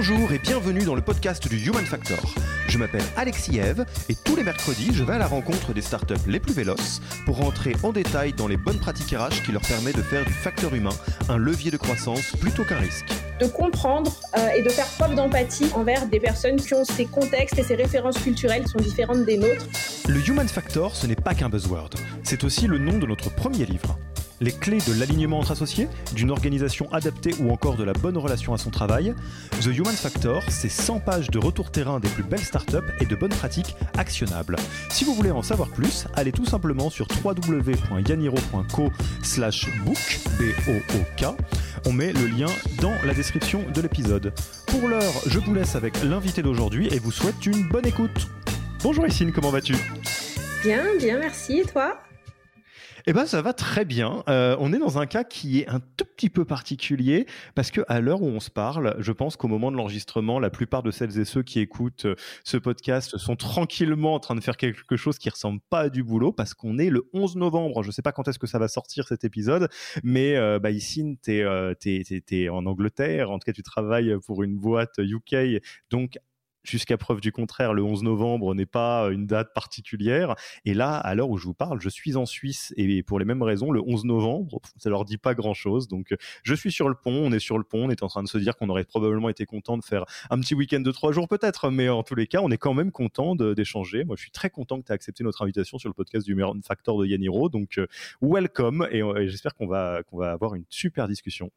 Bonjour et bienvenue dans le podcast du Human Factor. Je m'appelle Alexis Eve et tous les mercredis, je vais à la rencontre des startups les plus véloces pour rentrer en détail dans les bonnes pratiques RH qui leur permettent de faire du facteur humain un levier de croissance plutôt qu'un risque. De comprendre euh, et de faire preuve d'empathie envers des personnes qui ont ces contextes et ces références culturelles qui sont différentes des nôtres. Le Human Factor, ce n'est pas qu'un buzzword, c'est aussi le nom de notre premier livre les clés de l'alignement entre associés, d'une organisation adaptée ou encore de la bonne relation à son travail. The Human Factor, c'est 100 pages de retour terrain des plus belles startups et de bonnes pratiques actionnables. Si vous voulez en savoir plus, allez tout simplement sur www.yaniro.co book, B-O-O-K. On met le lien dans la description de l'épisode. Pour l'heure, je vous laisse avec l'invité d'aujourd'hui et vous souhaite une bonne écoute. Bonjour Issine, comment vas-tu? Bien, bien, merci. Et toi? Eh ben, ça va très bien. Euh, on est dans un cas qui est un tout petit peu particulier parce que à l'heure où on se parle, je pense qu'au moment de l'enregistrement, la plupart de celles et ceux qui écoutent euh, ce podcast sont tranquillement en train de faire quelque chose qui ressemble pas à du boulot parce qu'on est le 11 novembre. Je sais pas quand est-ce que ça va sortir cet épisode, mais euh, bah, ici, tu es, es, en Angleterre. En tout cas, tu travailles pour une boîte UK. Donc, jusqu'à preuve du contraire, le 11 novembre n'est pas une date particulière. Et là, à l'heure où je vous parle, je suis en Suisse et pour les mêmes raisons, le 11 novembre, ça leur dit pas grand-chose. Donc, je suis sur le pont, on est sur le pont, on est en train de se dire qu'on aurait probablement été content de faire un petit week-end de trois jours peut-être, mais en tous les cas, on est quand même content d'échanger. Moi, je suis très content que tu aies accepté notre invitation sur le podcast du Factor de Yaniro. Donc, welcome et, et j'espère qu'on va, qu'on va avoir une super discussion.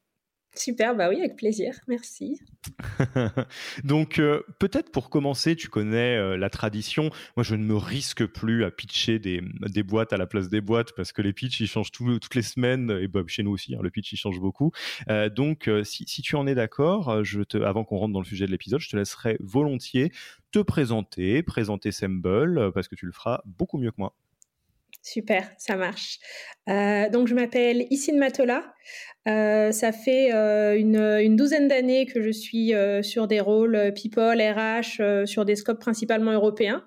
Super, bah oui, avec plaisir, merci. Donc euh, peut-être pour commencer, tu connais euh, la tradition. Moi, je ne me risque plus à pitcher des, boîtes à la place des boîtes parce que les pitchs, ils changent toutes les semaines et bah, chez nous aussi, hein, le pitch, il change beaucoup. Euh, donc si, tu en es d'accord, avant qu'on rentre dans le sujet de l'épisode, je te laisserai volontiers te présenter, présenter Semble parce que tu le feras beaucoup mieux que moi. Super, ça marche. Euh, donc, je m'appelle Issine Matola. Euh, ça fait euh, une, douzaine d'années que je suis sur des rôles People, RH, sur des scopes principalement européens.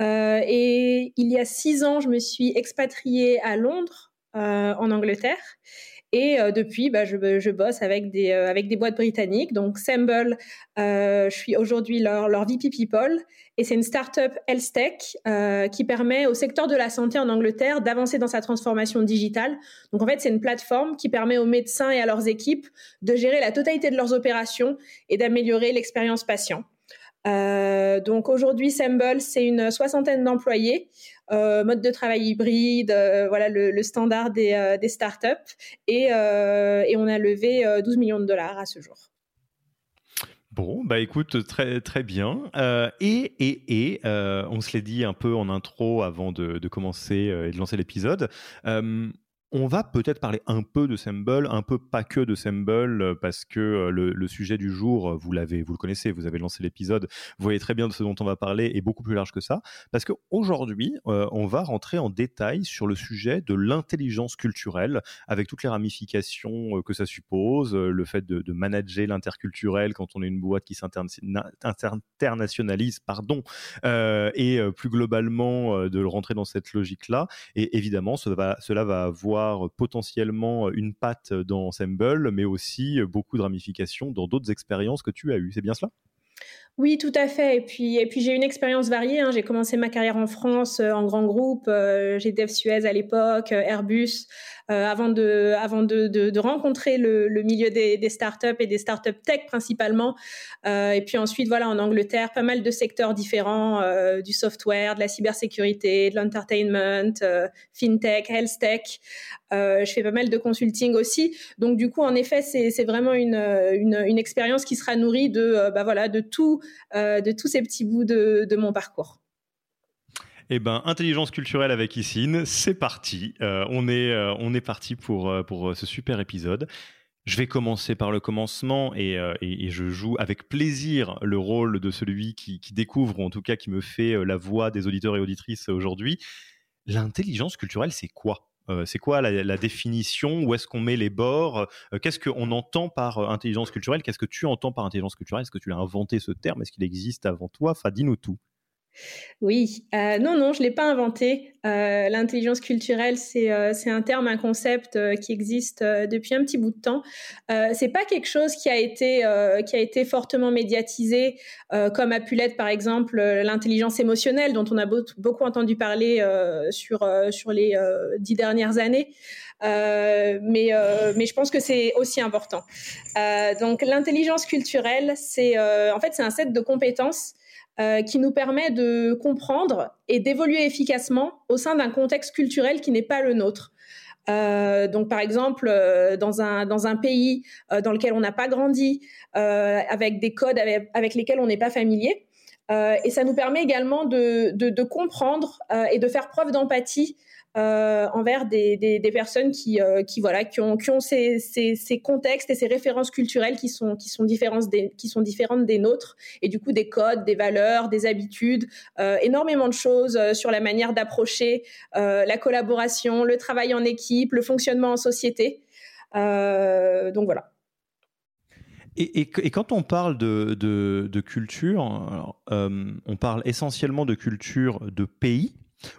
et il y a six ans, je me suis expatriée à Londres, en Angleterre. Et depuis, bah, je, je, bosse avec des, avec des boîtes britanniques. Donc, Semble, je suis aujourd'hui leur, leur VP People. Et c'est une startup health tech euh, qui permet au secteur de la santé en Angleterre d'avancer dans sa transformation digitale. Donc en fait, c'est une plateforme qui permet aux médecins et à leurs équipes de gérer la totalité de leurs opérations et d'améliorer l'expérience patient. Euh, donc aujourd'hui, Semble, c'est une soixantaine d'employés, euh, mode de travail hybride, euh, voilà le, standard des, euh, startups, et, on a levé 12 millions de dollars à ce jour. Bon, bah écoute, très très bien. Et et et on se l'est dit un peu en intro avant de, commencer et de lancer l'épisode. On va peut-être parler un peu de Semble, un peu pas que de Semble, euh, parce que euh, le, sujet du jour, euh, vous l'avez, vous le connaissez, vous avez lancé l'épisode, vous voyez très bien de ce dont on va parler, est beaucoup plus large que ça, parce qu'aujourd'hui, on va rentrer en détail sur le sujet de l'intelligence culturelle, avec toutes les ramifications que ça suppose, le fait de, manager l'interculturel quand on est une boîte qui s'internationalise, pardon, et plus globalement de rentrer dans cette logique-là. Et évidemment, cela va avoir potentiellement une patte dans Semble, mais aussi beaucoup de ramifications dans d'autres expériences que tu as eues. C'est bien cela? Oui, tout à fait. Et puis, et puis j'ai une expérience variée. Hein. J'ai commencé ma carrière en France euh, en grand groupe. Euh, j'ai Dev Suez à l'époque, euh, Airbus, avant de, avant de, de, rencontrer le, milieu des, startups et des startups tech principalement. et puis ensuite, voilà, en Angleterre, pas mal de secteurs différents, du software, de la cybersécurité, de l'entertainment, fintech, health tech. je fais pas mal de consulting aussi. Donc du coup, en effet, c'est vraiment une, une, une expérience qui sera nourrie de, bah, voilà, de tout euh, de tous ces petits bouts de, mon parcours. Eh ben, intelligence culturelle avec Issine, c'est parti. Euh, on est, euh, on est parti pour, pour ce super épisode. Je vais commencer par le commencement et, je joue avec plaisir le rôle de celui qui, qui, découvre, ou en tout cas qui me fait la voix des auditeurs et auditrices aujourd'hui. L'intelligence culturelle, c'est quoi? Euh, c'est quoi la, définition? Où est-ce qu'on met les bords? Euh, Qu'est-ce qu'on entend par euh, intelligence culturelle? Qu'est-ce que tu entends par intelligence culturelle? Est-ce que tu l'as inventé ce terme? Est-ce qu'il existe avant toi? Enfin, dis-nous tout. Oui, euh, non, non, je ne l'ai pas inventé. Euh, l'intelligence culturelle, c'est euh, un terme, un concept qui existe depuis un petit bout de temps. c'est pas quelque chose qui a été, fortement médiatisé, comme a pu l'être par exemple l'intelligence émotionnelle, dont on a beaucoup entendu parler sur, les dix dernières années. mais, mais je pense que c'est aussi important. donc l'intelligence culturelle, c'est en fait c'est un set de compétences euh, qui nous permet de comprendre et d'évoluer efficacement au sein d'un contexte culturel qui n'est pas le nôtre. Euh, donc, par exemple, euh, dans, un, dans un pays dans lequel on n'a pas grandi, avec des codes avec, lesquels on n'est pas familier. et ça nous permet également de, de, de comprendre et de faire preuve d'empathie euh, envers des, personnes qui, euh, qui, voilà, qui ont, ces, contextes et ces références culturelles qui sont, différentes des, nôtres, et du coup des codes, des valeurs, des habitudes, euh, énormément de choses sur la manière d'approcher la collaboration, le travail en équipe, le fonctionnement en société. donc voilà. Et, quand on parle de, culture, on parle essentiellement de culture de pays,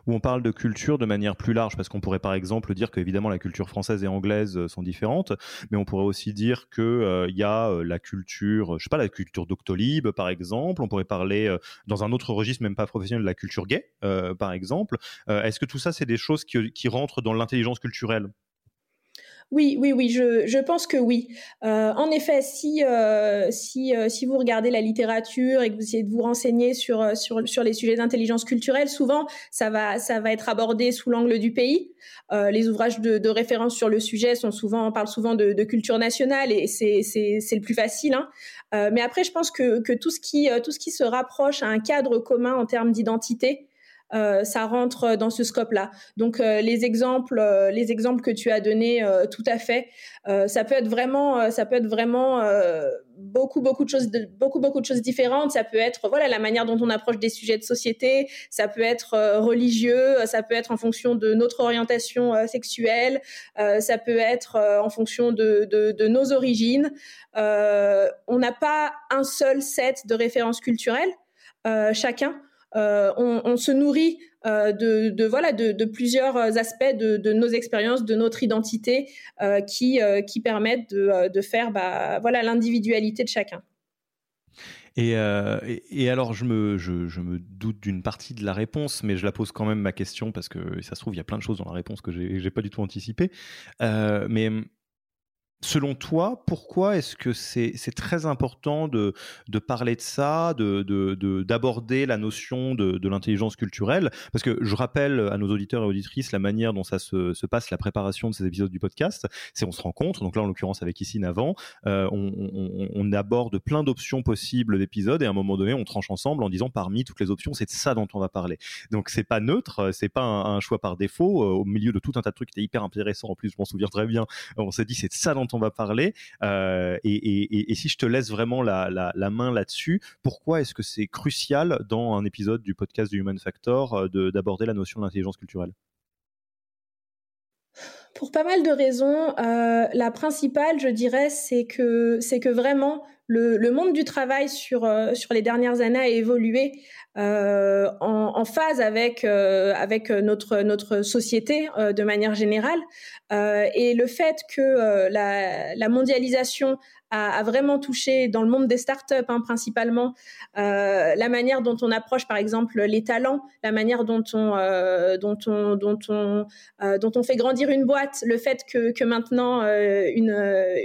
où on parle de culture de manière plus large, parce qu'on pourrait par exemple dire qu'évidemment la culture française et anglaise euh, sont différentes, mais on pourrait aussi dire qu'il euh, y a euh, la culture, je sais pas, la culture Doctolib par exemple, on pourrait parler dans un autre registre, même pas professionnel, de la culture gay par exemple. Est-ce que tout ça, c'est des choses qui rentrent dans l'intelligence culturelle? Oui, oui, oui, je, je pense que oui. Euh, en effet, si, euh, si, euh, si vous regardez la littérature et que vous essayez de vous renseigner sur, sur, sur les sujets d'intelligence culturelle, souvent, ça va, ça va être abordé sous l'angle du pays. les ouvrages de, de, référence sur le sujet sont souvent, parlent souvent de, de culture nationale et c'est, c'est, c'est le plus facile. Hein. mais après, je pense que, que tout, ce qui, tout ce qui se rapproche à un cadre commun en termes d'identité, euh, ça rentre dans ce scope-là. Donc euh, les exemples, euh, les exemples que tu as donnés, tout à fait, ça peut être vraiment, ça peut être vraiment beaucoup beaucoup de choses, beaucoup beaucoup de choses différentes. Ça peut être voilà la manière dont on approche des sujets de société. Ça peut être religieux, ça peut être en fonction de notre orientation sexuelle, ça peut être en fonction de, de, de nos origines. on n'a pas un seul set de références culturelles. chacun. Euh, on, se nourrit euh, de, voilà de, plusieurs aspects de, nos expériences, de notre identité, euh, qui, qui permettent de, faire bah, voilà l'individualité de chacun. Et, alors, je me, je, me doute d'une partie de la réponse, mais je la pose quand même ma question parce que ça se trouve, il y a plein de choses dans la réponse que j'ai pas du tout anticipé. mais Selon toi, pourquoi est-ce que c'est très important de, de, parler de ça, d'aborder de, de, la notion de, l'intelligence culturelle? Parce que je rappelle à nos auditeurs et auditrices la manière dont ça se, se passe, la préparation de ces épisodes du podcast, c'est on se rencontre, donc là en l'occurrence avec Issine avant, euh, on, on, on, aborde plein d'options possibles d'épisodes et à un moment donné on tranche ensemble en disant parmi toutes les options c'est de ça dont on va parler. Donc c'est pas neutre, c'est pas un, choix par défaut, au milieu de tout un tas de trucs qui étaient hyper intéressants en plus, je m'en souviens très bien, on s'est dit c'est de ça dont on va parler. Euh, et, si je te laisse vraiment la, main là-dessus, pourquoi est-ce que c'est crucial dans un épisode du podcast du Human Factor euh, d'aborder la notion d'intelligence culturelle? Pour pas mal de raisons. Euh, la principale, je dirais, c'est que c'est que vraiment le, monde du travail sur sur les dernières années a évolué euh, en, phase avec euh, avec notre notre société de manière générale. et le fait que la, la mondialisation a, vraiment touché dans le monde des startups hein, principalement euh, la manière dont on approche par exemple les talents, la manière dont on euh, dont on dont on euh, dont on fait grandir une boîte, le fait que, que maintenant une,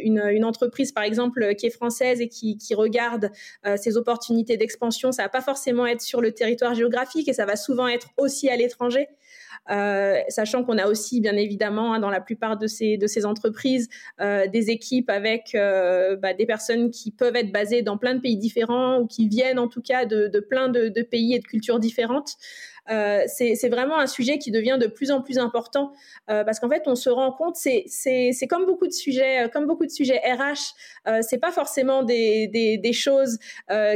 une, entreprise par exemple qui est française et qui, qui regarde ses opportunités d'expansion, ça va pas forcément être sur le territoire géographique et ça va souvent être aussi à l'étranger. Euh, sachant qu'on a aussi, bien évidemment, hein, dans la plupart de ces, entreprises, euh, des équipes avec euh, bah, des personnes qui peuvent être basées dans plein de pays différents ou qui viennent en tout cas de, de plein de, de, pays et de cultures différentes. Euh, c'est vraiment un sujet qui devient de plus en plus important euh, parce qu'en fait on se rend compte c'est comme beaucoup de sujets comme beaucoup de sujets RH euh, c'est pas forcément des, des, des choses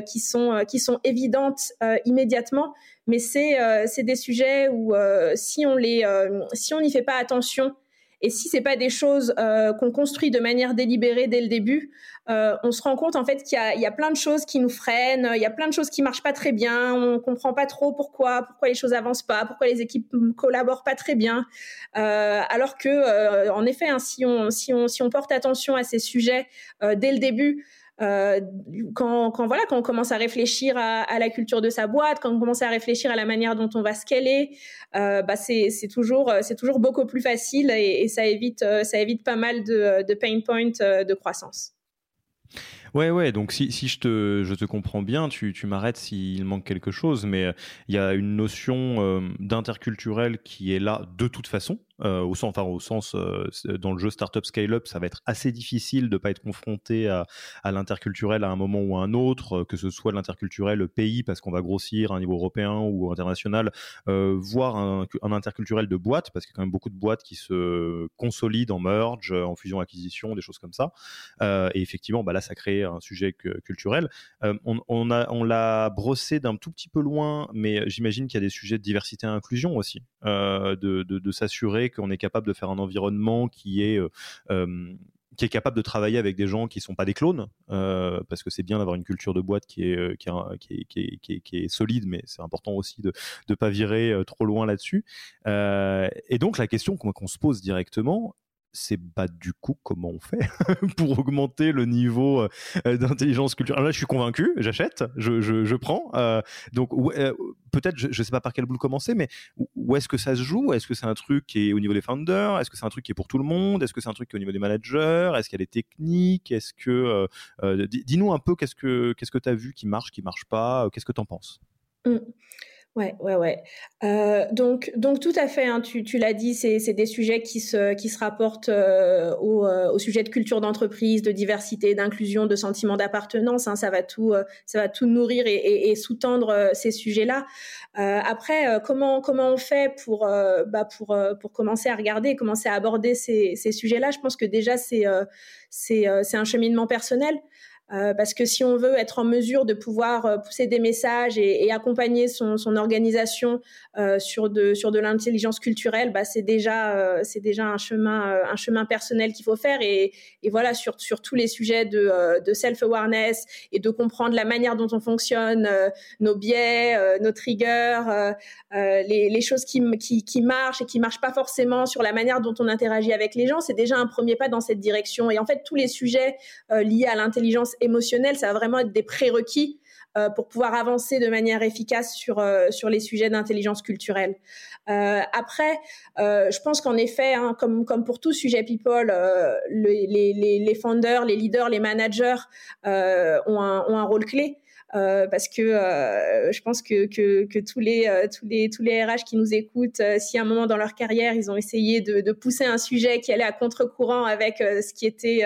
qui sont qui sont évidentes immédiatement mais c'est euh, des sujets où euh, si on les euh, si on n'y fait pas attention et si c'est pas des choses qu'on construit de manière délibérée dès le début, on se rend compte en fait qu'il y, a, plein de choses qui nous freinent, il y a plein de choses qui marchent pas très bien, on comprend pas trop pourquoi, pourquoi les choses avancent pas, pourquoi les équipes collaborent pas très bien. alors que, en effet, hein, si, on, si on porte attention à ces sujets dès le début, euh, quand, quand, voilà, quand on commence à réfléchir à, la culture de sa boîte, quand on commence à réfléchir à la manière dont on va scaler, euh, bah c'est toujours, c'est toujours beaucoup plus facile et, ça évite, euh, ça évite pas mal de, pain points euh, de croissance. Ouais, ouais, donc si, je, te, je te comprends bien, tu, tu m'arrêtes s'il manque quelque chose, mais il y a une notion d'interculturel qui est là de toute façon, euh, au sens, enfin, au sens euh, dans le jeu Startup Scale-up, ça va être assez difficile de pas être confronté à, à l'interculturel à un moment ou à un autre, euh, que ce soit l'interculturel pays parce qu'on va grossir à un niveau européen ou international, voire un, interculturel de boîte parce qu'il y a quand même beaucoup de boîtes qui se consolident en merge, en fusion-acquisition, des choses comme ça. et effectivement, bah là, ça crée un sujet culturel. on, on, a, on l'a brossé d'un tout petit peu loin, mais j'imagine qu'il y a des sujets de diversité et inclusion aussi, de, de, de s'assurer qu'on est capable de faire un environnement qui est euh, euh, qui est capable de travailler avec des gens qui sont pas des clones, euh, parce que c'est bien d'avoir une culture de boîte qui est, qui est, qui est, qui est, solide, mais c'est important aussi de ne pas virer trop loin là-dessus. et donc la question qu'on se pose directement, c'est bah du coup comment on fait pour augmenter le niveau euh, d'intelligence culturelle. Là, je suis convaincu, j'achète, je, prends. Euh, donc euh, peut-être, je, ne sais pas par quel bout commencer, mais où est-ce que ça se joue? Est-ce que c'est un truc qui est au niveau des founders? Est-ce que c'est un truc qui est pour tout le monde? Est-ce que c'est un truc qui est au niveau des managers? Est-ce a des techniques? Est-ce que dis-nous un peu qu'est-ce que qu'est-ce que tu as vu qui marche, qui marche pas? Qu'est-ce que tu en penses? Mmh. Ouais, ouais, ouais. Euh, donc, donc tout à fait. Hein, tu, tu l'as dit, c'est, c'est des sujets qui se qui se rapportent euh, au, euh, au sujet de culture d'entreprise, de diversité, d'inclusion, de sentiment d'appartenance. Hein, ça va tout, euh, ça va tout nourrir et, et, et sous-tendre euh, ces sujets-là. après, comment comment on fait pour bah pour pour commencer à regarder, commencer à aborder ces ces sujets-là? Je pense que déjà c'est c'est c'est un cheminement personnel. Euh, parce que si on veut être en mesure de pouvoir euh, pousser des messages et, accompagner son, organisation euh, sur de l'intelligence culturelle, bah c'est déjà un chemin personnel qu'il faut faire. Et, voilà sur tous les sujets de, self awareness et de comprendre la manière dont on fonctionne, nos biais, nos triggers, les, choses qui, marchent et qui marchent pas forcément sur la manière dont on interagit avec les gens, c'est déjà un premier pas dans cette direction. Et en fait tous les sujets liés à l'intelligence émotionnel, ça va vraiment être des prérequis euh, pour pouvoir avancer de manière efficace sur euh, sur les sujets d'intelligence culturelle. Euh, après, je pense qu'en effet, hein, comme comme pour tout sujet people, les, les, les founders, les leaders, les managers ont un, ont un rôle clé. Euh, parce que euh, je pense que, que, que, tous les euh, tous les tous les RH qui nous écoutent, si à un moment dans leur carrière ils ont essayé de, de pousser un sujet qui allait à contre-courant avec ce qui était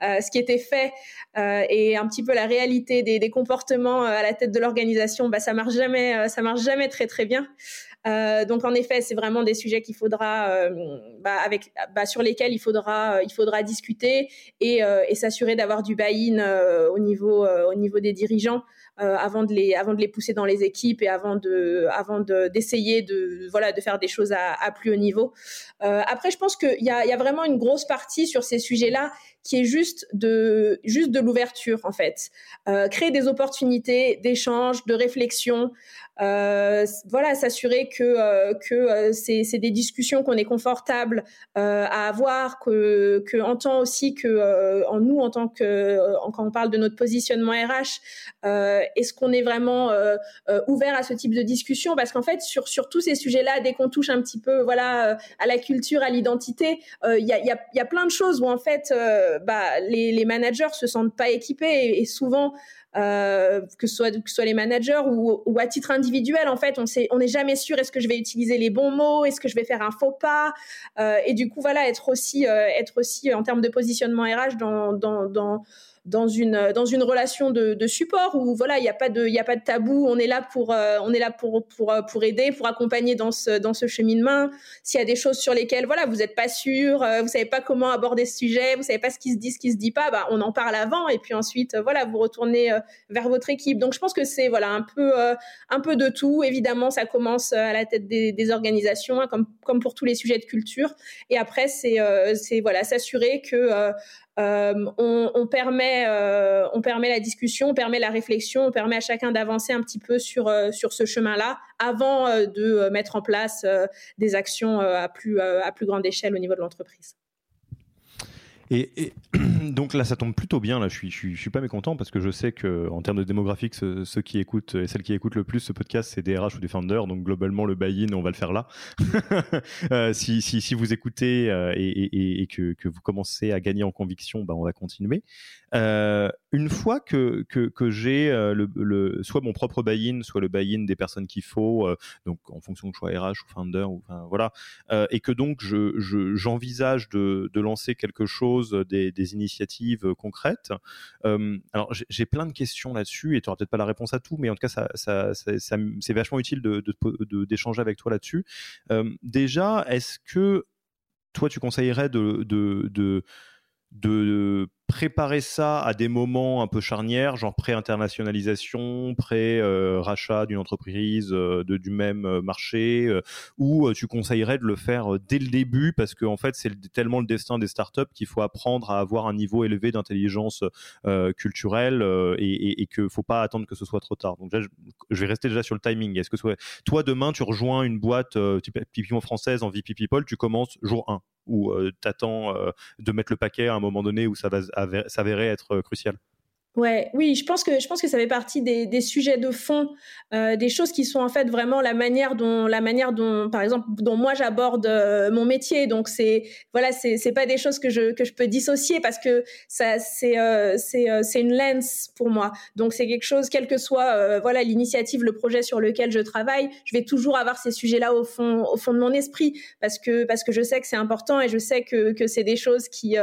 ce qui était fait et un petit peu la réalité des, des comportements à la tête de l'organisation, bah ça marche jamais ça marche jamais très très bien. Euh, donc en effet, c'est vraiment des sujets qu'il faudra, euh, bah, avec, bah, sur lesquels il faudra, il faudra discuter et, et s'assurer d'avoir du buy-in au niveau, au niveau des dirigeants. Euh, avant de les avant de les pousser dans les équipes et avant de avant de d'essayer de voilà de faire des choses à, plus haut niveau. Euh, après, je pense qu'il y a, y a vraiment une grosse partie sur ces sujets-là qui est juste de juste de l'ouverture en fait, euh, créer des opportunités d'échange, de réflexion, voilà, s'assurer que euh, que c'est des discussions qu'on est confortable à avoir, que que entend aussi que en nous en tant que quand on parle de notre positionnement RH, est-ce qu'on est vraiment ouvert à ce type de discussion? Parce qu'en fait, sur sur tous ces sujets-là, dès qu'on touche un petit peu, voilà, à la culture, à l'identité, il y a, y, y, a, plein de choses où en fait, bah, les, les managers se sentent pas équipés et, souvent euh, que ce soit que les managers ou, à titre individuel en fait on sait on n'est jamais sûr est-ce que je vais utiliser les bons mots est-ce que je vais faire un faux pas euh, et du coup voilà être aussi euh, être aussi en termes de positionnement RH dans, dans dans une dans une relation de, support où voilà il n'y a pas de il a pas de tabou. On est là pour euh, on est là pour pour euh, pour aider pour accompagner dans ce dans ce cheminement. S'il y a des choses sur lesquelles voilà vous n'êtes pas sûr euh, vous savez pas comment aborder ce sujet vous savez pas ce qui se dit ce qui se dit pas bah on en parle avant et puis ensuite voilà vous retournez vers votre équipe. Donc je pense que c'est voilà un peu un peu de tout. Évidemment ça commence à la tête des, des organisations hein, comme comme pour tous les sujets de culture. Et après c'est c'est voilà s'assurer que euh, on, permet, euh, on permet la discussion, on permet la réflexion, on permet à chacun d'avancer un petit peu sur, euh, sur ce chemin-là avant de mettre en place des actions à plus, à plus grande échelle au niveau de l'entreprise. Et, donc là, ça tombe plutôt bien. Là, je suis, je suis, pas mécontent parce que je sais que en termes de démographique, ceux, qui écoutent et celles qui écoutent le plus ce podcast, c'est des RH ou des founders. Donc globalement, le buy-in, on va le faire là. euh, si, si, si, vous écoutez euh, et, et, et que, que, vous commencez à gagner en conviction, bah, on va continuer. Euh, une fois que, que, j'ai euh, le, le, soit mon propre buy-in, soit le buy-in des personnes qu'il faut, euh, donc en fonction de choix RH ou founder, ou, voilà, et que donc je, je, j'envisage de, de lancer quelque chose, des, initiatives concrètes. alors j'ai plein de questions là-dessus, et tu n'auras peut-être pas la réponse à tout, mais en tout cas, ça, ça, c'est vachement utile de, de, d'échanger avec toi là-dessus. déjà, est-ce que toi, tu conseillerais de, de, de de préparer ça à des moments un peu charnières, genre pré-internationalisation, pré-rachat d'une entreprise euh, de, du même euh, marché, euh, ou tu conseillerais de le faire dès le début parce qu'en en fait c'est tellement le destin des startups qu'il faut apprendre à avoir un niveau élevé d'intelligence culturelle et, et, et qu'il faut pas attendre que ce soit trop tard. Donc je, vais rester déjà sur le timing. Est-ce que toi demain tu rejoins une boîte typiquement française en VP People, tu commences jour 1 ou t'attends de mettre le paquet à un moment donné où ça va s'avérer être euh, crucial. Ouais, oui, je pense que je pense que ça fait partie des, sujets de fond, euh, des choses qui sont en fait vraiment la manière dont la manière dont par exemple dont moi j'aborde euh, mon métier. Donc c'est voilà, c'est c'est pas des choses que je que je peux dissocier parce que ça c'est euh, c'est c'est une lens pour moi. Donc c'est quelque chose, quel que soit voilà l'initiative, le projet sur lequel je travaille, je vais toujours avoir ces sujets-là au fond au fond de mon esprit parce que parce que je sais que c'est important et je sais que que c'est des choses qui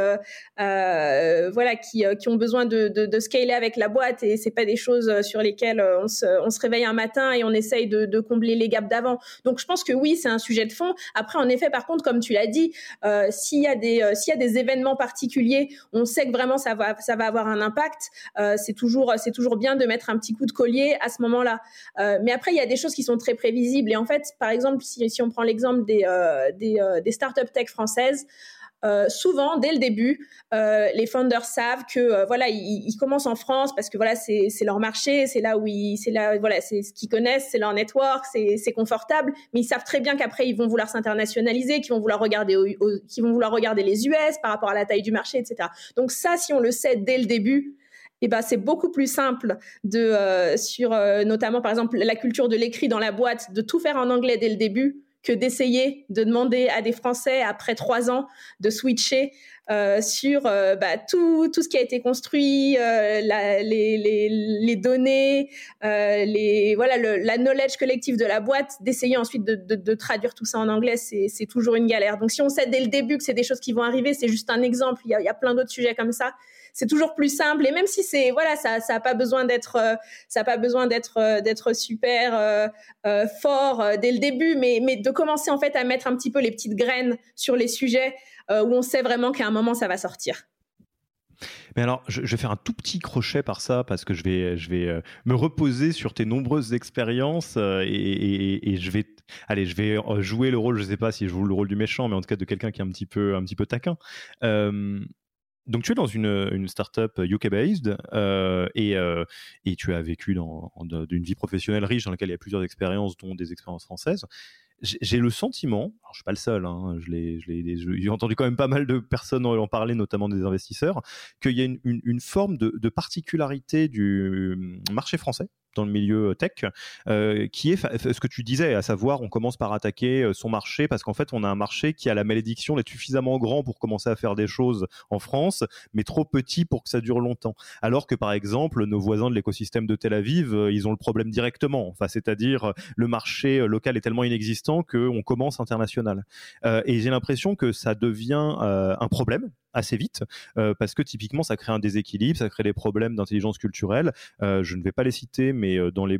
voilà qui qui ont besoin de de, de est avec la boîte et c'est pas des choses euh, sur lesquelles euh, on se, réveille un matin et on essaye de, combler les gaps d'avant. Donc je pense que oui, c'est un sujet de fond. Après, en effet, par contre, comme tu l'as dit, euh, s'il y a des événements particuliers, on sait que vraiment ça va avoir un impact. C'est toujours bien de mettre un petit coup de collier à ce moment-là. Mais après, il y a des choses qui sont très prévisibles et en fait, par exemple, si, on prend l'exemple des startups tech françaises. Euh, souvent, dès le début, euh, les founders savent que euh, voilà, ils, commencent en France parce que voilà, c'est leur marché, c'est là où c'est là, voilà, c'est ce qu'ils connaissent, c'est leur network, c'est confortable. Mais ils savent très bien qu'après, ils vont vouloir s'internationaliser, qu'ils vont vouloir regarder, qu'ils vont vouloir regarder les US par rapport à la taille du marché, etc. Donc ça, si on le sait dès le début, eh ben, c'est beaucoup plus simple de sur notamment par exemple la culture de l'écrit dans la boîte de tout faire en anglais dès le début que d'essayer de demander à des Français après trois ans de switcher euh, sur euh, bah, tout, tout ce qui a été construit, euh, les, données, les, voilà, le, la knowledge collective de la boîte, d'essayer ensuite de, traduire tout ça en anglais, c'est toujours une galère. Donc si on sait dès le début que c'est des choses qui vont arriver, c'est juste un exemple, il y a plein d'autres sujets comme ça c'est toujours plus simple et même si c'est voilà ça ça pas besoin d'être euh, ça a pas besoin d'être euh, d'être super euh, fort dès le début mais mais de commencer en fait à mettre un petit peu les petites graines sur les sujets où on sait vraiment qu'à un moment ça va sortir. Mais alors, je, vais faire un tout petit crochet par ça parce que je vais, je vais me reposer sur tes nombreuses expériences et, et, je vais, allez, je vais jouer le rôle. Je sais pas si je joue le rôle du méchant, mais en tout cas de quelqu'un qui est un petit peu, un petit peu taquin. Donc tu es dans une, startup UK-based euh, et, euh, et, tu as vécu dans, une vie professionnelle riche dans laquelle il y a plusieurs expériences, dont des expériences françaises. J'ai le sentiment, alors je suis pas le seul, hein, j'ai entendu quand même pas mal de personnes en parler, notamment des investisseurs, qu'il y a une, forme de, de, particularité du marché français dans le milieu euh, tech, euh, qui est ce que tu disais, à savoir on commence par attaquer euh, son marché parce qu'en fait on a un marché qui a la malédiction d'être suffisamment grand pour commencer à faire des choses en France, mais trop petit pour que ça dure longtemps. Alors que par exemple nos voisins de l'écosystème de Tel Aviv, ils ont le problème directement. Enfin, c'est-à-dire le marché local est tellement inexistant qu'on commence international. et j'ai l'impression que ça devient un problème assez vite euh, parce que typiquement ça crée un déséquilibre, ça crée des problèmes d'intelligence culturelle. Euh, je ne vais pas les citer, mais euh, dans les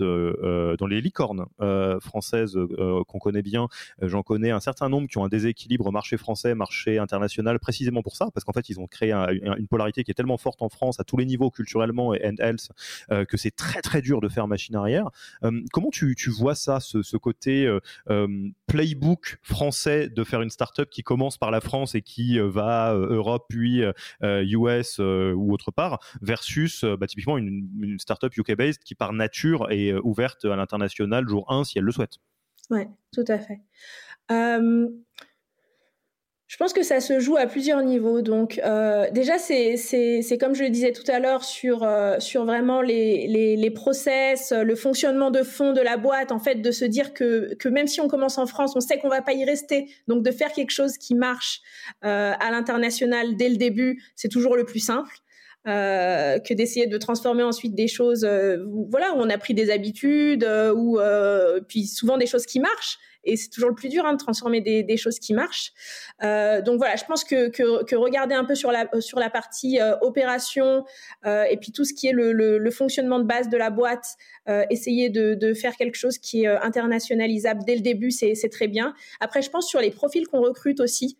Euh, euh, dans les licornes euh, françaises qu'on connaît bien. J'en connais un certain nombre qui ont un déséquilibre marché français, marché international, précisément pour ça, parce qu'en fait, ils ont créé une polarité qui est tellement forte en France à tous les niveaux, culturellement et and health, que c'est très très dur de faire machine arrière. comment tu, vois ça, ce, côté playbook français de faire une startup qui commence par la France et qui va Europe puis US ou autre part, versus bah, typiquement une, une startup UK-based qui par nature et euh, ouverte à l'international jour 1 si elle le souhaite. Oui, tout à fait. je pense que ça se joue à plusieurs niveaux. Donc, euh, déjà, c'est comme je le disais tout à l'heure sur, euh, sur vraiment les, les, les, process, le fonctionnement de fond de la boîte, en fait, de se dire que, que même si on commence en France, on sait qu'on va pas y rester. Donc, de faire quelque chose qui marche à l'international dès le début, c'est toujours le plus simple. Euh, que d'essayer de transformer ensuite des choses, euh, voilà, où on a pris des habitudes, euh, ou puis souvent des choses qui marchent. Et c'est toujours le plus dur hein, de transformer des, des, choses qui marchent. donc voilà, je pense que, que, que, regarder un peu sur la, sur la partie opération et puis tout ce qui est le, le, le, fonctionnement de base de la boîte, essayer de, de, faire quelque chose qui est internationalisable dès le début, c'est très bien. Après, je pense sur les profils qu'on recrute aussi.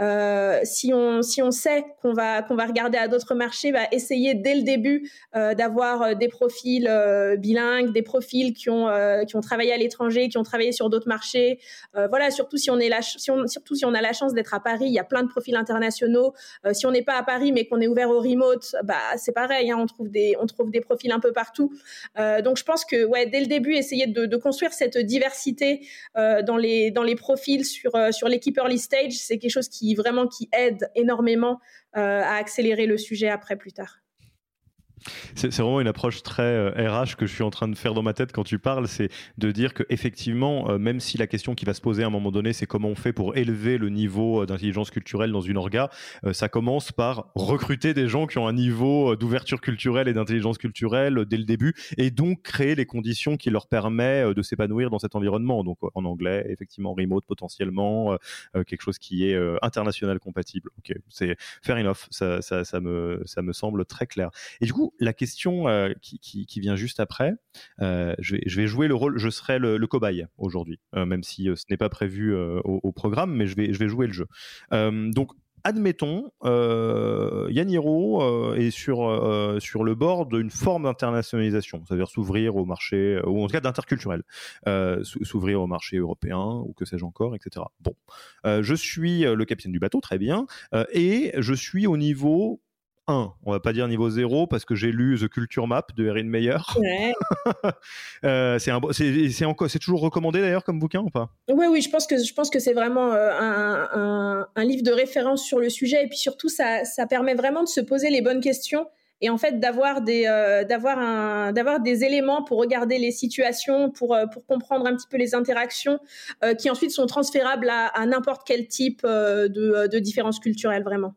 Euh, si on si on sait qu'on va qu'on va regarder à d'autres marchés, bah, essayer dès le début euh, d'avoir euh, des profils bilingues, des profils qui ont qui ont travaillé à l'étranger, qui ont travaillé sur d'autres marchés. voilà, surtout si on est la, surtout si on a la chance d'être à Paris, il y a plein de profils internationaux. si on n'est pas à Paris mais qu'on est ouvert au remote, bah c'est pareil, hein, on trouve des on trouve des profils un peu partout. donc je pense que ouais dès le début essayer de, de construire cette diversité dans les dans les profils sur sur l'équipe early stage, c'est quelque chose qui vraiment qui aide énormément euh, à accélérer le sujet après plus tard. C'est vraiment une approche très RH euh, que je suis en train de faire dans ma tête quand tu parles, c'est de dire que effectivement, euh, même si la question qui va se poser à un moment donné, c'est comment on fait pour élever le niveau euh, d'intelligence culturelle dans une orga, ça commence par recruter des gens qui ont un niveau d'ouverture culturelle et d'intelligence culturelle dès le début, et donc créer les conditions qui leur permettent de s'épanouir dans cet environnement. Donc en anglais, effectivement, remote potentiellement, quelque chose qui est international compatible. Ok, c'est fair enough, ça, ça, me, ça me semble très clair. Et du coup, la question euh, qui, vient juste après, euh, je, vais, jouer le rôle, je serai le, cobaye aujourd'hui, euh, même si ce n'est pas prévu au, programme, mais je vais, jouer le jeu. donc, admettons, Yaniro est sur, sur le bord d'une forme d'internationalisation, c'est-à-dire s'ouvrir au marché, ou en tout cas d'interculturel, s'ouvrir au marché européen, ou que sais-je encore, etc. Bon, je suis le capitaine du bateau, très bien, et je suis au niveau 1. On va pas dire niveau 0 parce que j'ai lu The Culture Map de Erin Meyer. Euh, c'est toujours recommandé d'ailleurs comme bouquin ou pas? Oui, oui, je pense que je pense que c'est vraiment euh, un, livre de référence sur le sujet et puis surtout ça, ça permet vraiment de se poser les bonnes questions et en fait d'avoir des euh, d'avoir d'avoir des éléments pour regarder les situations pour pour comprendre un petit peu les interactions qui ensuite sont transférables à, n'importe quel type de, de différence culturelle vraiment.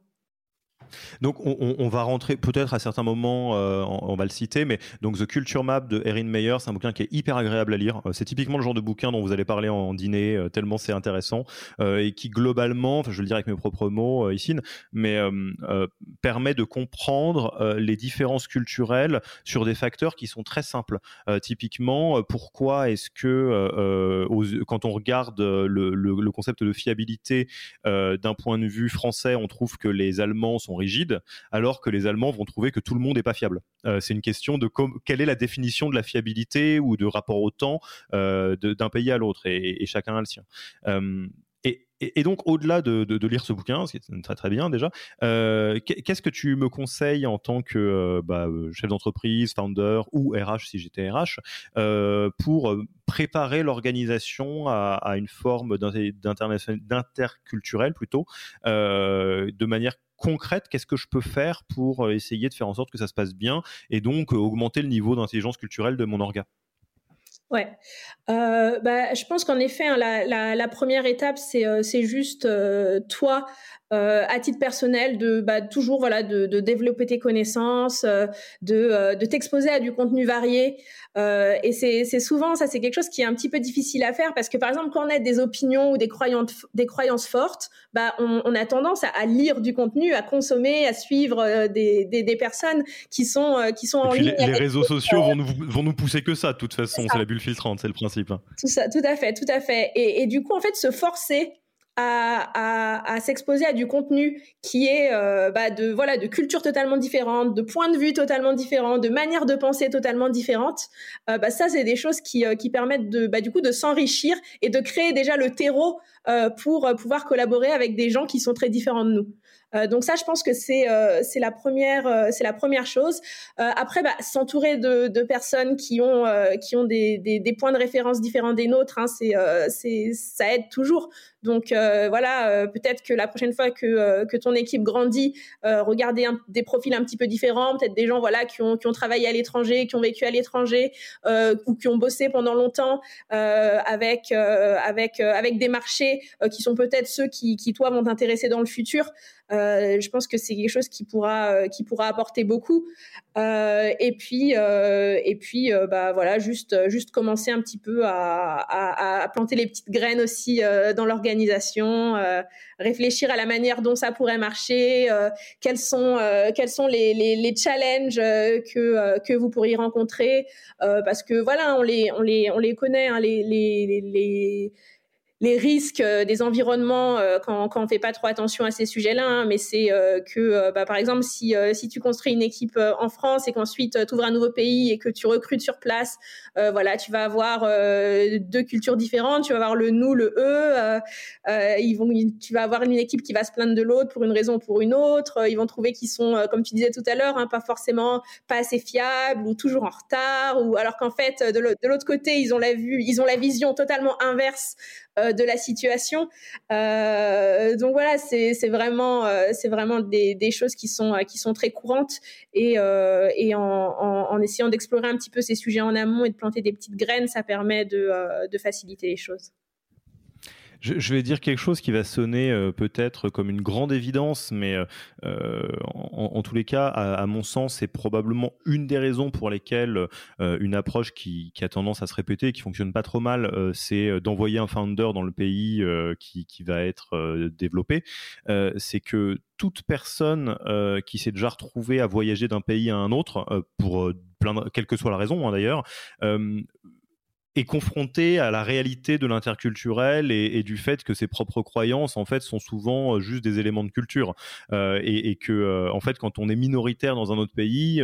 Donc on, va rentrer peut-être à certains moments, euh, on, va le citer, mais donc The Culture Map de Erin Meyer, c'est un bouquin qui est hyper agréable à lire. Euh, c'est typiquement le genre de bouquin dont vous allez parler en, dîner, euh, tellement c'est intéressant et qui globalement, je le dire avec mes propres mots ici, mais permet de comprendre les différences culturelles sur des facteurs qui sont très simples. typiquement, pourquoi est-ce que quand on regarde le, le concept de fiabilité d'un point de vue français, on trouve que les Allemands sont alors que les Allemands vont trouver que tout le monde n'est pas fiable. Euh, c'est une question de quelle est la définition de la fiabilité ou de rapport au temps euh, d'un pays à l'autre, et, chacun a le sien. Euh, et, donc, au-delà de, lire ce bouquin, ce qui est très très bien déjà, qu'est-ce que tu me conseilles en tant que bah, chef d'entreprise, founder ou RH si j'étais RH, pour préparer l'organisation à, une forme d'interculturel plutôt, de manière concrète, qu'est-ce que je peux faire pour euh, essayer de faire en sorte que ça se passe bien et donc euh, augmenter le niveau d'intelligence culturelle de mon orga? Ouais, euh, bah, je pense qu'en effet, hein, la, première étape, c'est juste toi euh, à titre personnel de bah, toujours voilà de, de, développer tes connaissances, euh, de, euh, de t'exposer à du contenu varié. et c'est souvent ça, c'est quelque chose qui est un petit peu difficile à faire parce que par exemple quand on a des opinions ou des croyances des croyances fortes, bah on, on a tendance à, à, lire du contenu, à consommer, à suivre des, des, des personnes qui sont qui sont en ligne. Les, les réseaux sociaux vont nous vont nous pousser que ça. De toute façon, c'est la bulle filtrante, c'est le principe. Hein. Tout ça, tout à fait, tout à fait. Et, et du coup, en fait, se forcer à, s'exposer à du contenu qui est euh, bah, de voilà de culture totalement différente, de points de vue totalement différents, de manière de penser totalement différentes. Euh, bah, ça, c'est des choses qui, euh, qui permettent de bah, du coup de s'enrichir et de créer déjà le terreau pour pouvoir collaborer avec des gens qui sont très différents de nous. Donc ça, je pense que c'est c'est la première c'est la première chose. après, bah, s'entourer de, personnes qui ont qui ont des, des, des, points de référence différents des nôtres, hein, c'est c'est ça aide toujours. Donc voilà, peut-être que la prochaine fois que que ton équipe grandit, regardez des profils un petit peu différents, peut-être des gens voilà qui ont qui ont travaillé à l'étranger, qui ont vécu à l'étranger ou qui ont bossé pendant longtemps avec avec avec des marchés qui sont peut-être ceux qui qui toi vont t'intéresser dans le futur. Euh, je pense que c'est quelque chose qui pourra, euh, qui pourra apporter beaucoup. Euh, et puis, et puis, bah voilà, juste, juste commencer un petit peu à, planter les petites graines aussi dans l'organisation, réfléchir à la manière dont ça pourrait marcher, quels sont, quels sont les, les, challenges que, que vous pourriez rencontrer, parce que voilà, on les, on les, on les connaît, hein, les, les, les les risques euh, des environnements euh, quand, quand on fait pas trop attention à ces sujets-là. Hein, mais c'est euh, que, bah, par exemple, si, si tu construis une équipe en France et qu'ensuite tu ouvres un nouveau pays et que tu recrutes sur place, voilà, tu vas avoir deux cultures différentes. Tu vas avoir le nous, le eux. ils vont, tu vas avoir une équipe qui va se plaindre de l'autre pour une raison ou pour une autre. Ils vont trouver qu'ils sont, comme tu disais tout à l'heure, hein, pas forcément pas assez fiables ou toujours en retard. Ou alors qu'en fait, de l'autre côté, ils ont la vue, ils ont la vision totalement inverse de la situation. Euh, donc voilà, c'est vraiment, euh, c'est vraiment des, des, choses qui sont, qui sont très courantes et, et en, en, essayant d'explorer un petit peu ces sujets en amont et de planter des petites graines, ça permet de, de faciliter les choses. Je, vais dire quelque chose qui va sonner euh, peut-être comme une grande évidence, mais euh, euh, en, tous les cas, à, mon sens, c'est probablement une des raisons pour lesquelles une approche qui, a tendance à se répéter et qui fonctionne pas trop mal, c'est d'envoyer un founder dans le pays qui, va être développé. c'est que toute personne qui s'est déjà retrouvée à voyager d'un pays à un autre, pour quelle que soit la raison hein, d'ailleurs, est confronté à la réalité de l'interculturel et, du fait que ses propres croyances en fait sont souvent euh, juste des éléments de culture. Euh, et, que euh, en fait quand on est minoritaire dans un autre pays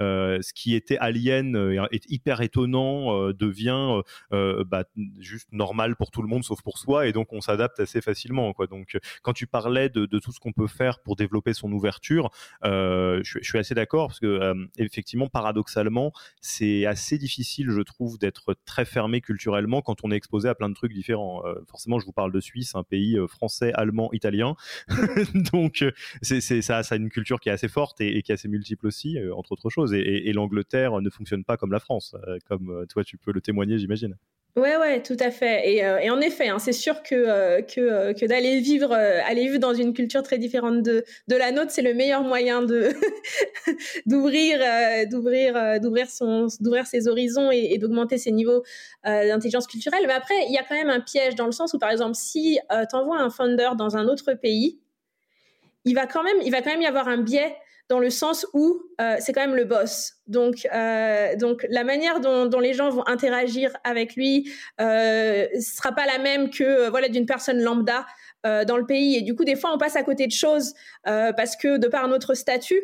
ce qui était alien est hyper étonnant devient bah, juste normal pour tout le monde sauf pour soi et donc on s'adapte assez facilement quoi. Donc quand tu parlais de, tout ce qu'on peut faire pour développer son ouverture je, je, suis assez d'accord parce que effectivement paradoxalement c'est assez difficile je trouve d'être très fermé culturellement quand on est exposé à plein de trucs différents. Euh, forcément, je vous parle de Suisse, un pays euh, français, allemand, italien. Donc, euh, c'est, ça, ça a une culture qui est assez forte et, qui est assez multiple aussi, entre autres choses. Et, l'Angleterre ne fonctionne pas comme la France, comme toi, tu peux le témoigner, j'imagine. Ouais, ouais, tout à fait. Et, euh, en effet, hein, c'est sûr que, euh, euh, que d'aller vivre, aller vivre dans une culture très différente de, de la nôtre, c'est le meilleur moyen de d'ouvrir, d'ouvrir, d'ouvrir son, d'ouvrir ses horizons et, d'augmenter ses niveaux d'intelligence culturelle. Mais après, il y a quand même un piège dans le sens où, par exemple, si tu envoies un founder dans un autre pays, il va quand même, il va quand même y avoir un biais dans le sens où euh, c'est quand même le boss. Donc, euh, donc la manière dont, les gens vont interagir avec lui euh, sera pas la même que voilà d'une personne lambda dans le pays. Et du coup, des fois, on passe à côté de choses parce que de par notre statut,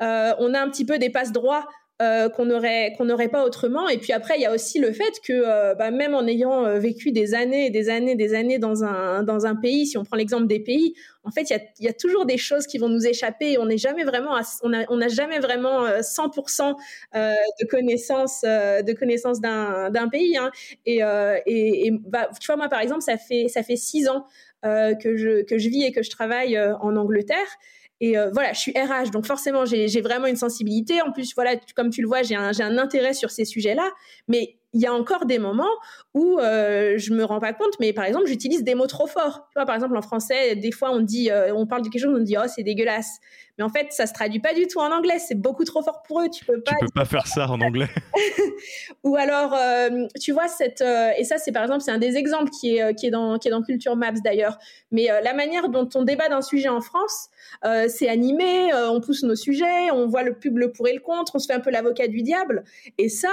on a un petit peu des passe droits euh, qu'on n'aurait qu'on n'aurait pas autrement. Et puis après, il y a aussi le fait que euh, bah, même en ayant euh, vécu des années et des années, des années dans un dans un pays, si on prend l'exemple des pays, en fait, il y a, toujours des choses qui vont nous échapper. On n'est jamais vraiment, on a on n'a jamais vraiment 100% de connaissances de d'un d'un pays. Hein. Et et, et bah, tu vois, moi par exemple, ça fait ça fait six ans que je que je vis et que je travaille en Angleterre. Et euh, voilà, je suis RH, donc forcément, j'ai vraiment une sensibilité. En plus, voilà, comme tu le vois, j'ai un, intérêt sur ces sujets-là. Mais il y a encore des moments où euh, je me rends pas compte, mais par exemple, j'utilise des mots trop forts. Tu vois, par exemple, en français, des fois, on dit, euh, on parle de quelque chose, on dit, oh, c'est dégueulasse. Mais en fait, ça se traduit pas du tout en anglais. C'est beaucoup trop fort pour eux. Tu peux pas. Tu peux pas faire ça en anglais. Ou alors, euh, tu vois cette, euh, et ça, c'est par exemple, c'est un des exemples qui est euh, qui est dans qui est dans Culture Maps d'ailleurs. Mais la manière dont on débat d'un sujet en France, c'est animé, on pousse nos sujets, on voit le pub le pour et le contre, on se fait un peu l'avocat du diable. Et ça,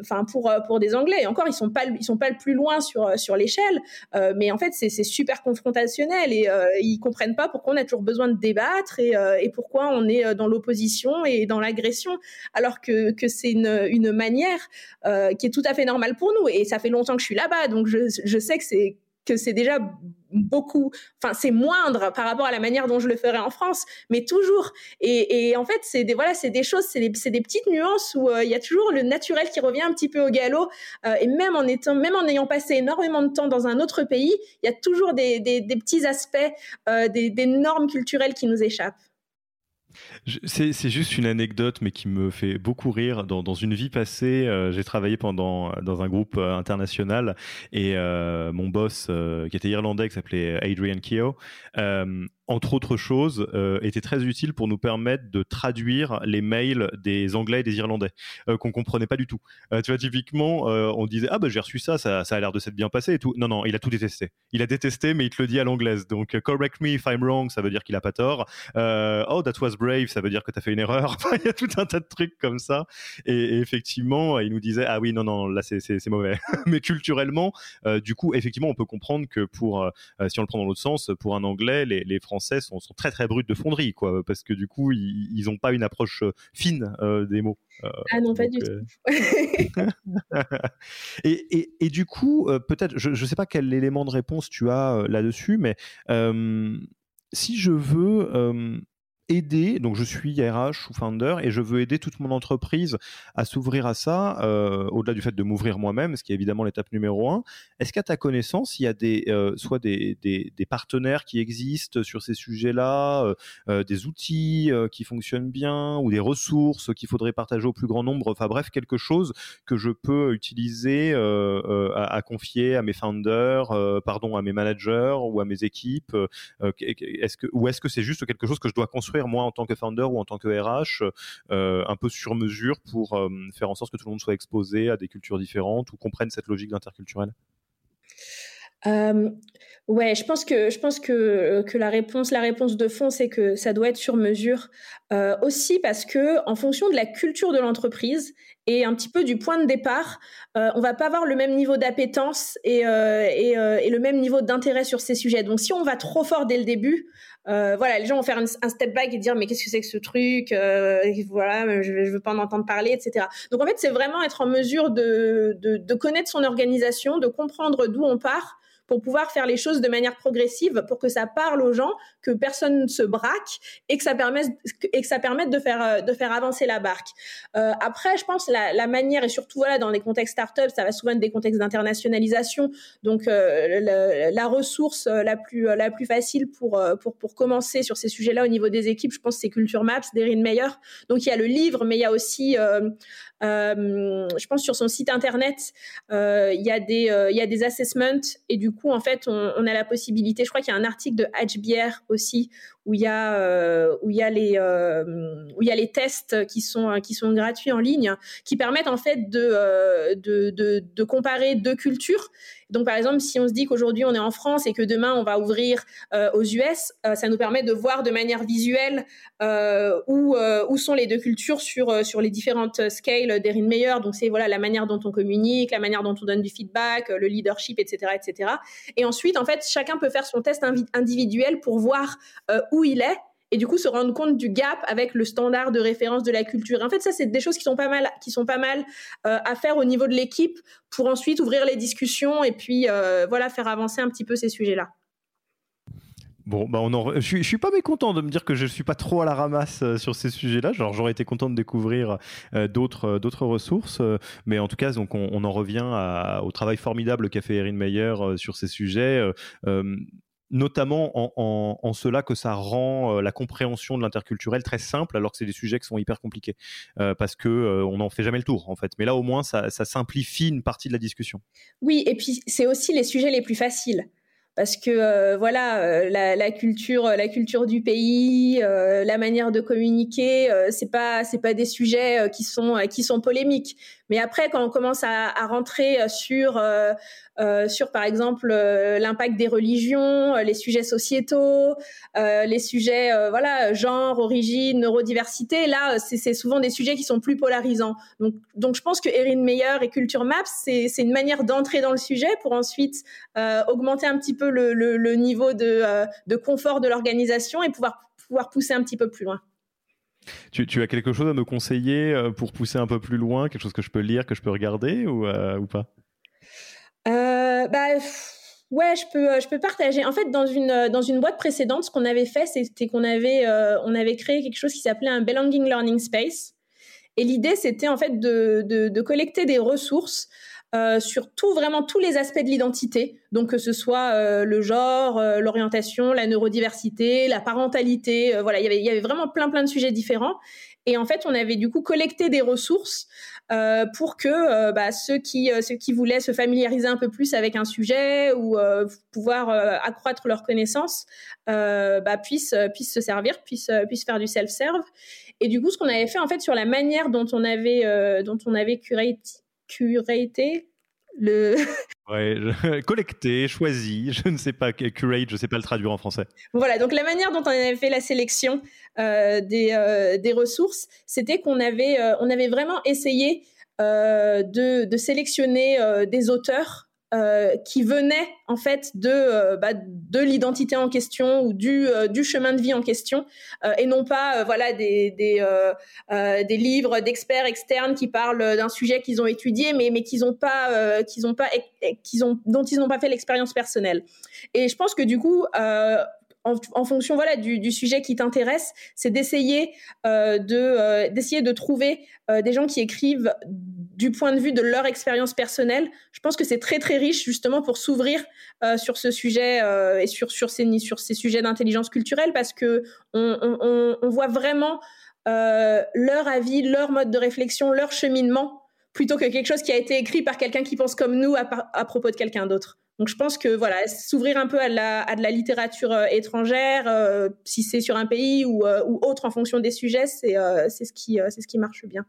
enfin pour pour des Anglais. Et encore, ils sont pas ils sont pas le plus loin sur sur l'échelle, mais en fait c'est super confrontationnel et ils comprennent pas pourquoi on a toujours besoin de débattre et, et pourquoi on est dans l'opposition et dans l'agression, alors que que c'est une une manière qui est tout à fait normale pour nous. Et ça fait longtemps que je suis là-bas, donc je je sais que c'est que c'est déjà beaucoup, enfin c'est moindre par rapport à la manière dont je le ferais en France, mais toujours. Et, et en fait, c'est des voilà, c'est des choses, c'est des, des, petites nuances où euh, il y a toujours le naturel qui revient un petit peu au galop. Euh, et même en étant, même en ayant passé énormément de temps dans un autre pays, il y a toujours des, des, petits aspects, euh, des normes culturelles qui nous échappent. C'est juste une anecdote, mais qui me fait beaucoup rire. Dans, dans une vie passée, euh, j'ai travaillé pendant dans un groupe euh, international et euh, mon boss, qui était irlandais, qui s'appelait Adrian Keogh, entre autres choses, euh, était très utile pour nous permettre de traduire les mails des Anglais et des Irlandais euh, qu'on comprenait pas du tout. Euh, tu vois, typiquement, euh, on disait ah bah j'ai reçu ça, ça, a l'air de s'être bien passé et tout. Non non, il a tout détesté. Il a détesté, mais il te le dit à l'anglaise. Donc correct me if I'm wrong, ça veut dire qu'il a pas tort. oh that was brave, ça veut dire que tu as fait une erreur. il y a tout un tas de trucs comme ça. Et, effectivement, il nous disait ah oui non non là c'est mauvais. mais culturellement, du coup effectivement on peut comprendre que pour si on le prend dans l'autre sens, pour un Anglais, les Français sont, très très bruts de fonderie, quoi, parce que du coup, ils n'ont pas une approche euh, fine euh, des mots. Euh, ah non, pas du tout. et, et, du coup, peut-être, je ne sais pas quel élément de réponse tu as là-dessus, mais si je veux aider, donc je suis RH ou founder et je veux aider toute mon entreprise à s'ouvrir à ça, euh, au-delà du fait de m'ouvrir moi-même, ce qui est évidemment l'étape numéro un. Est-ce qu'à ta connaissance, il y a des, euh, soit des, des, partenaires qui existent sur ces sujets-là, euh, des outils qui fonctionnent bien ou des ressources qu'il faudrait partager au plus grand nombre, enfin bref, quelque chose que je peux utiliser à, à, confier à mes founders, pardon, à mes managers ou à mes équipes, est-ce que, ou est-ce que c'est juste quelque chose que je dois construire moi en tant que founder ou en tant que RH euh, un peu sur mesure pour euh, faire en sorte que tout le monde soit exposé à des cultures différentes ou comprenne cette logique d'interculturel? Euh, ouais, je pense que je pense que que la réponse la réponse de fond c'est que ça doit être sur mesure euh, aussi parce que en fonction de la culture de l'entreprise et un petit peu du point de départ, euh, on va pas avoir le même niveau d'appétence et, euh, euh, et, le même niveau d'intérêt sur ces sujets. Donc si on va trop fort dès le début, euh, voilà, les gens vont faire un, step back et dire mais qu'est-ce que c'est que ce truc Voilà, je, je veux pas en entendre parler, etc. Donc en fait, c'est vraiment être en mesure de, de, de connaître son organisation, de comprendre d'où on part pour pouvoir faire les choses de manière progressive, pour que ça parle aux gens, que personne ne se braque et que ça permette, et que ça permette de, faire, de faire avancer la barque. Euh, après, je pense la, la manière, et surtout voilà, dans les contextes startups, ça va souvent être des contextes d'internationalisation. Donc, euh, la, ressource la plus, la plus facile pour, pour, pour commencer sur ces sujets-là au niveau des équipes, je pense, c'est Culture Maps d'Erin Meyer. Donc, il y a le livre, mais il y a aussi euh, je pense sur son site internet, euh, il y a des euh, y a des assessments et du coup en fait on, on a la possibilité. Je crois qu'il y a un article de HBR aussi où il y a euh, où il y a les euh, où il y a les tests qui sont qui sont gratuits en ligne qui permettent en fait de de, de, de comparer deux cultures donc, par exemple, si on se dit qu'aujourd'hui on est en France et que demain on va ouvrir euh, aux US, euh, ça nous permet de voir de manière visuelle euh, où, où sont les deux cultures sur, sur les différentes scales d'Erin Meyer. Donc, c'est voilà la manière dont on communique, la manière dont on donne du feedback, le leadership, etc., etc. Et ensuite, en fait, chacun peut faire son test individuel pour voir où il est et du coup se rendre compte du gap avec le standard de référence de la culture. En fait, ça c'est des choses qui sont pas mal, qui sont pas mal euh, à faire au niveau de l'équipe pour ensuite ouvrir les discussions et puis euh, voilà faire avancer un petit peu ces sujets-là. Bon, bah je, suis, suis pas mécontent de me dire que je suis pas trop à la ramasse euh, sur ces sujets-là. Genre, j'aurais été content de découvrir d'autres d'autres ressources, mais en tout cas, donc on, en revient au travail formidable qu'a fait Erin Meyer sur ces sujets notamment en, cela que ça rend euh, la compréhension de l'interculturel très simple, alors que c'est des sujets qui sont hyper compliqués, euh, parce que euh, on n'en fait jamais le tour en fait. Mais là, au moins, ça simplifie une partie de la discussion. Oui, et puis c'est aussi les sujets les plus faciles parce que euh, voilà euh, la, culture la culture du pays euh, la manière de communiquer c'est pas c'est pas des sujets qui sont qui sont polémiques mais après quand on commence à rentrer sur sur par exemple l'impact des religions les sujets sociétaux les sujets voilà genre origine neurodiversité. Là c'est souvent des sujets qui sont plus polarisants. Donc donc je pense que Erin Meyer et Culture Maps c'est une manière d'entrer dans le sujet pour ensuite augmenter un petit peu le, niveau euh, de, confort de l'organisation et pouvoir, pouvoir pousser un petit peu plus loin. Tu, as quelque chose à me conseiller euh, pour pousser un peu plus loin, quelque chose que je peux lire, que je peux regarder ou, euh, ou pas? Bah, Ouais, je peux, je peux partager. En fait, dans une, dans une boîte précédente, ce qu'on avait fait, c'était qu'on avait, on avait créé quelque chose qui s'appelait un Belonging Learning Space. Et l'idée, c'était en fait de, de, collecter des ressources euh, sur vraiment tous les aspects de l'identité. Donc que ce soit euh, le genre, euh, l'orientation, la neurodiversité, la parentalité. voilà, il y avait, il y avait vraiment plein plein de sujets différents. Et en fait, on avait du coup collecté des ressources pour que bah, ceux qui ceux qui voulaient se familiariser un peu plus avec un sujet ou pouvoir accroître leurs connaissances bah, puissent puissent se servir, puissent puissent faire du self-serve. Et du coup, ce qu'on avait fait en fait sur la manière dont on avait dont on avait curé, le ouais, collecté, choisi, je ne sais pas curate, je ne sais pas le traduire en français. Voilà, donc la manière dont on avait fait la sélection euh, des, euh, des, ressources, c'était qu'on avait euh, on avait vraiment essayé de, de, sélectionner des auteurs euh, qui venait en fait de euh, bah, de l'identité en question ou du euh, du chemin de vie en question et non pas voilà des des, des livres d'experts externes qui parlent d'un sujet qu'ils ont étudié mais mais qu'ils ont pas qu'ils ont pas qu'ils ont dont ils n'ont pas fait l'expérience personnelle. Et je pense que du coup en, fonction voilà du, sujet qui t'intéresse, c'est d'essayer euh, de d'essayer de trouver euh, des gens qui écrivent du point de vue de leur expérience personnelle. Je pense que c'est très très riche justement pour s'ouvrir euh, sur ce sujet euh, et sur sur ces sur ces sujets d'intelligence culturelle parce que on, on, voit vraiment leur avis, leur mode de réflexion, leur cheminement plutôt que quelque chose qui a été écrit par quelqu'un qui pense comme nous à propos de quelqu'un d'autre. Donc je pense que voilà, s'ouvrir un peu à, la, à de la littérature étrangère, si c'est sur un pays ou, ou, autre en fonction des sujets, c'est ce qui ce qui marche bien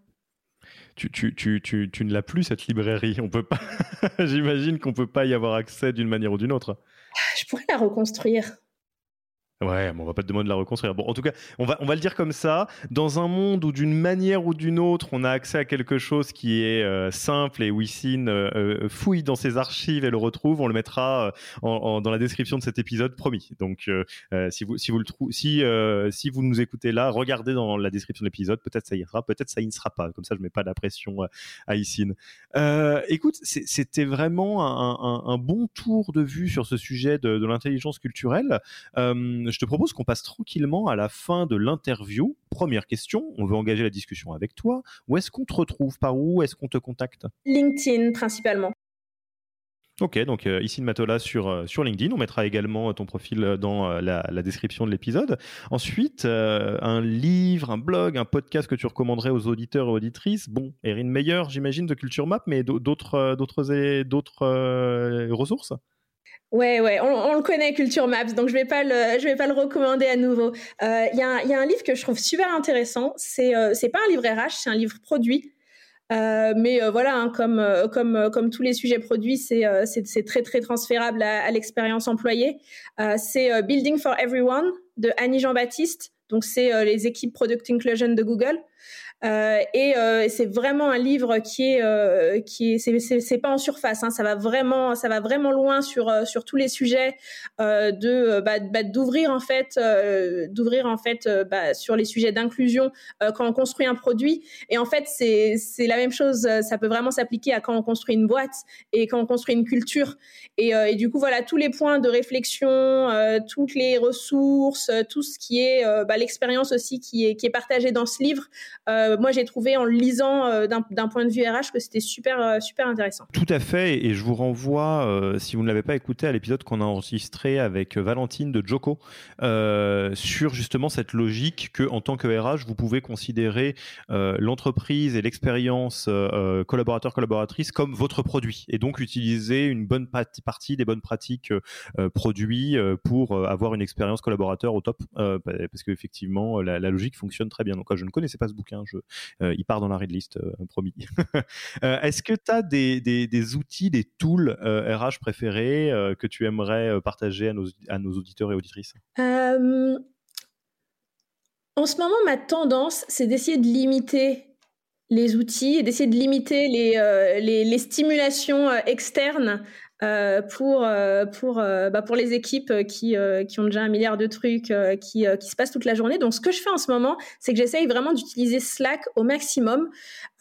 tu, tu, tu, tu, tu ne l'as plus cette librairie. On peut pas. J'imagine qu'on peut pas y avoir accès d'une manière ou d'une autre. Je pourrais la reconstruire. Ouais, on va pas te demander de la reconstruire. Bon, en tout cas, on va, on va le dire comme ça. Dans un monde où d'une manière ou d'une autre, on a accès à quelque chose qui est euh, simple et Wissin euh, euh, fouille dans ses archives et le retrouve, on le mettra dans la description de cet épisode, promis. Donc, si vous, si vous le si, vous nous écoutez là, regardez dans la description de l'épisode. Peut-être ça ira, peut-être ça y ne sera pas. Comme ça, je mets pas la pression à Issine. écoute, c'était vraiment un, bon tour de vue sur ce sujet de l'intelligence culturelle je te propose qu'on passe tranquillement à la fin de l'interview. Première question, on veut engager la discussion avec toi. Où est-ce qu'on te retrouve? Par où est-ce qu'on te contacte? LinkedIn principalement. Ok, donc euh, ici de Matola sur, euh, sur LinkedIn. On mettra également ton profil dans euh, la, description de l'épisode. Ensuite, un livre, un blog, un podcast que tu recommanderais aux auditeurs et auditrices? Bon, Erin Meyer, j'imagine, de Culture Map, mais d'autres, d'autres, d'autres ressources? Ouais, ouais, on, le connaît Culture Maps, donc je vais vais pas le recommander à nouveau. Euh, il y, a, y, a un livre que je trouve super intéressant. C'est, euh, pas un livre RH, c'est un livre produit. Euh, mais voilà, hein, comme, comme, comme tous les sujets produits, c'est, c'est, très très transférable à, à l'expérience employée. c'est Building for Everyone de Annie Jean-Baptiste. Donc c'est les équipes Product Inclusion de Google. Euh, et euh, c'est vraiment un livre qui est euh, qui est c'est pas en surface hein, ça va vraiment ça va vraiment loin sur sur tous les sujets de bah, bah, d'ouvrir en fait d'ouvrir en fait bah, sur les sujets d'inclusion quand on construit un produit. Et en fait c'est c'est la même chose ça peut vraiment s'appliquer à quand on construit une boîte et quand on construit une culture. Et, du coup voilà tous les points de réflexion toutes les ressources tout ce qui est l'expérience aussi qui est qui est partagée dans ce livre euh, moi j'ai trouvé en lisant euh, d'un point de vue RH que c'était super euh, super intéressant. Tout à fait, et je vous renvoie, si vous ne l'avez pas écouté, à l'épisode qu'on a enregistré avec Valentine de Joko sur justement cette logique que en tant que RH vous pouvez considérer l'entreprise et l'expérience collaborateur collaboratrice comme votre produit, et donc utiliser une bonne partie des bonnes pratiques produits pour avoir une expérience collaborateur au top, parce qu'effectivement la, la logique fonctionne très bien. Donc je ne connaissais pas ce bouquin, euh, il part dans la read list, euh, promis. Euh, est-ce que tu as des, outils, des tools RH préférés que tu aimerais partager à nos, auditeurs et auditrices? En ce moment, ma tendance, c'est d'essayer de limiter les outils et d'essayer de limiter les, stimulations externes euh, pour euh, pour euh, bah, pour les équipes qui qui ont déjà un milliard de trucs qui qui se passent toute la journée. Donc ce que je fais en ce moment, c'est que j'essaye vraiment d'utiliser Slack au maximum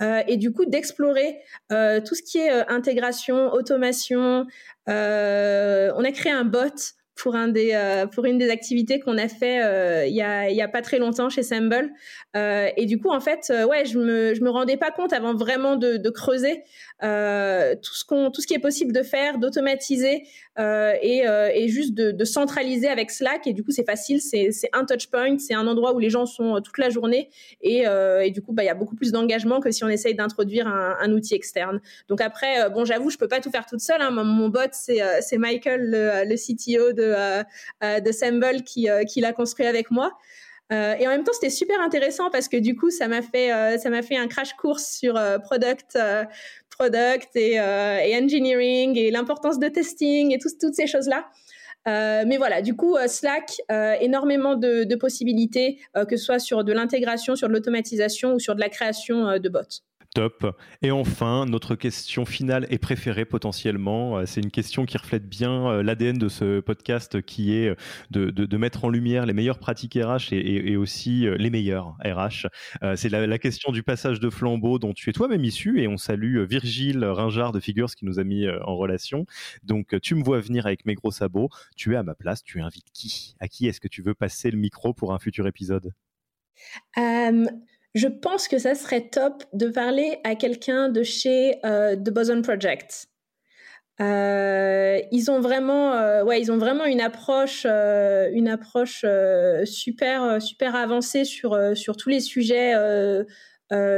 et du coup d'explorer tout ce qui est intégration, automation. on a créé un bot pour un des euh, pour une des activités qu'on a fait euh, il y a y a pas très longtemps chez Semble euh, et du coup en fait ouais je me je me rendais pas compte avant vraiment de creuser tout ce qu'on tout ce qui est possible de faire d'automatiser et, et juste de, centraliser avec Slack et du coup c'est facile c'est un touch point c'est un endroit où les gens sont toute la journée et, du coup bah il y a beaucoup plus d'engagement que si on essaye d'introduire un, outil externe donc après bon j'avoue je peux pas tout faire toute seule hein. mon, bot c'est c'est Michael le, CTO de de, euh, euh, Semble qui, euh, qui l'a construit avec moi. et en même temps, c'était super intéressant parce que du coup, ça m'a fait, ça m'a fait un crash course sur product, product et, et, engineering et l'importance de testing et toutes ces choses-là. mais voilà, du coup, Slack, énormément de possibilités, que ce soit sur de l'intégration, sur de l'automatisation ou sur de la création de bots. Top. Et enfin, notre question finale et préférée potentiellement, euh, c'est une question qui reflète bien euh, l'ADN de ce podcast qui est euh, de, mettre en lumière les meilleures pratiques RH et, aussi les meilleurs RH. C'est la, question du passage de flambeau dont tu es toi-même issu et on salue Virgile Ringard de Figures qui nous a mis en relation. Donc tu me vois venir avec mes gros sabots, tu es à ma place, tu invites qui? À qui est-ce que tu veux passer le micro pour un futur épisode? Je pense que ça serait top de parler à quelqu'un de chez euh, The Boson Project. Euh, ils ont vraiment, euh, ouais, ils ont vraiment une approche, une approche super, super avancée sur sur tous les sujets.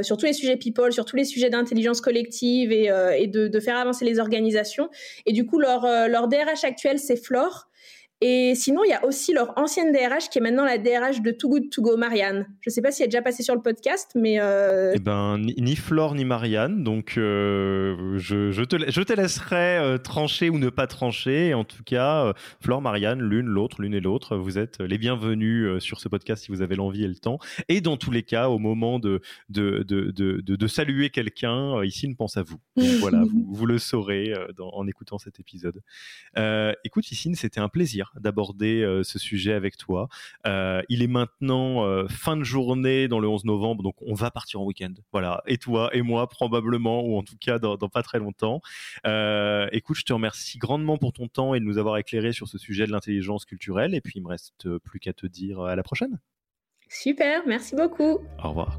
sur tous les sujets people, sur tous les sujets d'intelligence collective et, de, de, faire avancer les organisations. Et du coup, leur, leur DRH actuel, c'est Flore. Et sinon, il y a aussi leur ancienne DRH qui est maintenant la DRH de Too Good To Go, Marianne. Je ne sais pas si elle est déjà passée sur le podcast, mais... Eh ben, ni, Flore ni Marianne, donc je, te, je te laisserai trancher ou ne pas trancher. En tout cas, Flore, Marianne, l'une, l'autre, l'une et l'autre, vous êtes les bienvenus sur ce podcast si vous avez l'envie et le temps. Et dans tous les cas, au moment de, de, de, de, saluer quelqu'un, euh, ici pense à vous. Donc voilà, vous, le saurez euh, en écoutant cet épisode. Euh, écoute, Issine, c'était un plaisir d'aborder ce sujet avec toi. il est maintenant fin de journée dans le 11 novembre, donc on va partir en week-end. Voilà, et toi et moi probablement, ou en tout cas dans, dans pas très longtemps. écoute, je te remercie grandement pour ton temps et de nous avoir éclairé sur ce sujet de l'intelligence culturelle. Et puis, il me reste plus qu'à te dire à la prochaine. Super, merci beaucoup. Au revoir.